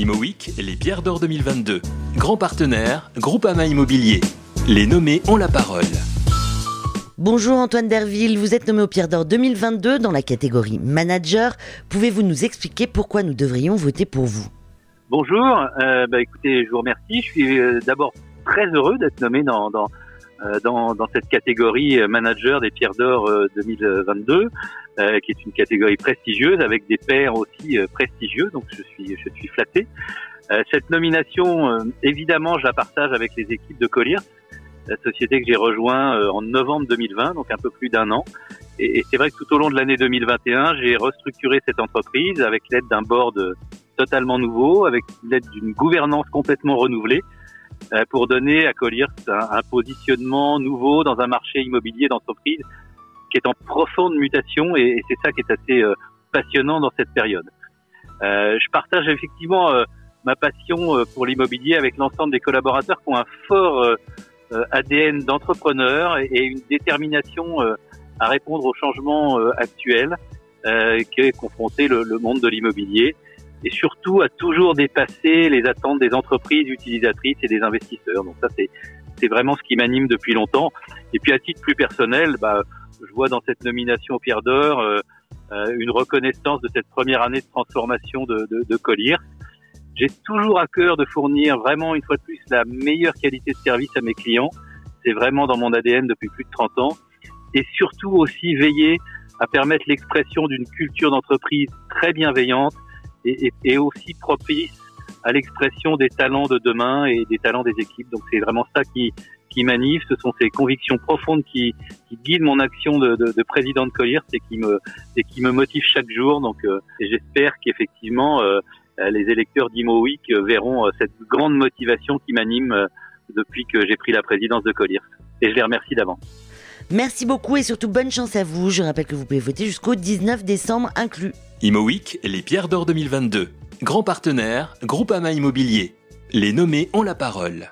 ImoWeek, les pierres d'or 2022. Grand partenaire, Groupama Immobilier. Les nommés ont la parole. Bonjour Antoine Derville, vous êtes nommé au Pierre d'Or 2022 dans la catégorie Manager. Pouvez-vous nous expliquer pourquoi nous devrions voter pour vous? Bonjour, euh, bah, écoutez, je vous remercie. Je suis euh, d'abord très heureux d'être nommé dans, dans, euh, dans, dans, cette catégorie Manager des Pierres d'Or 2022, euh, qui est une catégorie prestigieuse avec des pairs aussi prestigieux, donc je suis, je suis flatté. cette nomination, évidemment, je la partage avec les équipes de Collier la société que j'ai rejoint euh, en novembre 2020, donc un peu plus d'un an. Et, c'est vrai que tout au long de l'année 2021, j'ai restructuré cette entreprise avec l'aide d'un board totalement nouveau, avec l'aide d'une gouvernance complètement renouvelée, euh, pour donner à Colliers un, positionnement nouveau dans un marché immobilier d'entreprise qui est en profonde mutation et, c'est ça qui est assez euh, passionnant dans cette période. je partage effectivement ma passion pour l'immobilier avec l'ensemble des collaborateurs qui ont un fort euh, ADN d'entrepreneur et une détermination euh, à répondre aux changements euh, actuels qu'est confronté le, le monde de l'immobilier et surtout à toujours dépasser les attentes des entreprises utilisatrices et des investisseurs. Donc ça, c'est c'est vraiment ce qui m'anime depuis longtemps. Et puis à titre plus personnel, bah, je vois dans cette nomination au Pierre d'Or euh, une reconnaissance de cette première année de transformation de, de, Collier. J'ai toujours à cœur de fournir vraiment une fois de plus la meilleure qualité de service à mes clients. C'est vraiment dans mon ADN depuis plus de 30 ans. Et surtout aussi veiller à permettre l'expression d'une culture d'entreprise très bienveillante et, aussi propice à l'expression des talents de demain et des talents des équipes. Donc c'est vraiment ça qui, qui m'anime, ce sont ces convictions profondes qui, qui guident mon action de, de, de président de Collier et qui me et qui me motivent chaque jour. Donc euh, j'espère qu'effectivement euh, euh, les électeurs d'Imo Week euh, verront euh, cette grande motivation qui m'anime depuis que j'ai pris la présidence de Collier. Et je les remercie d'avance. Merci beaucoup et surtout bonne chance à vous. Je rappelle que vous pouvez voter jusqu'au 19 décembre inclus. Imo Week, les pierres d'or 2022. Grand partenaire, Groupama Immobilier. Les nommés ont la parole.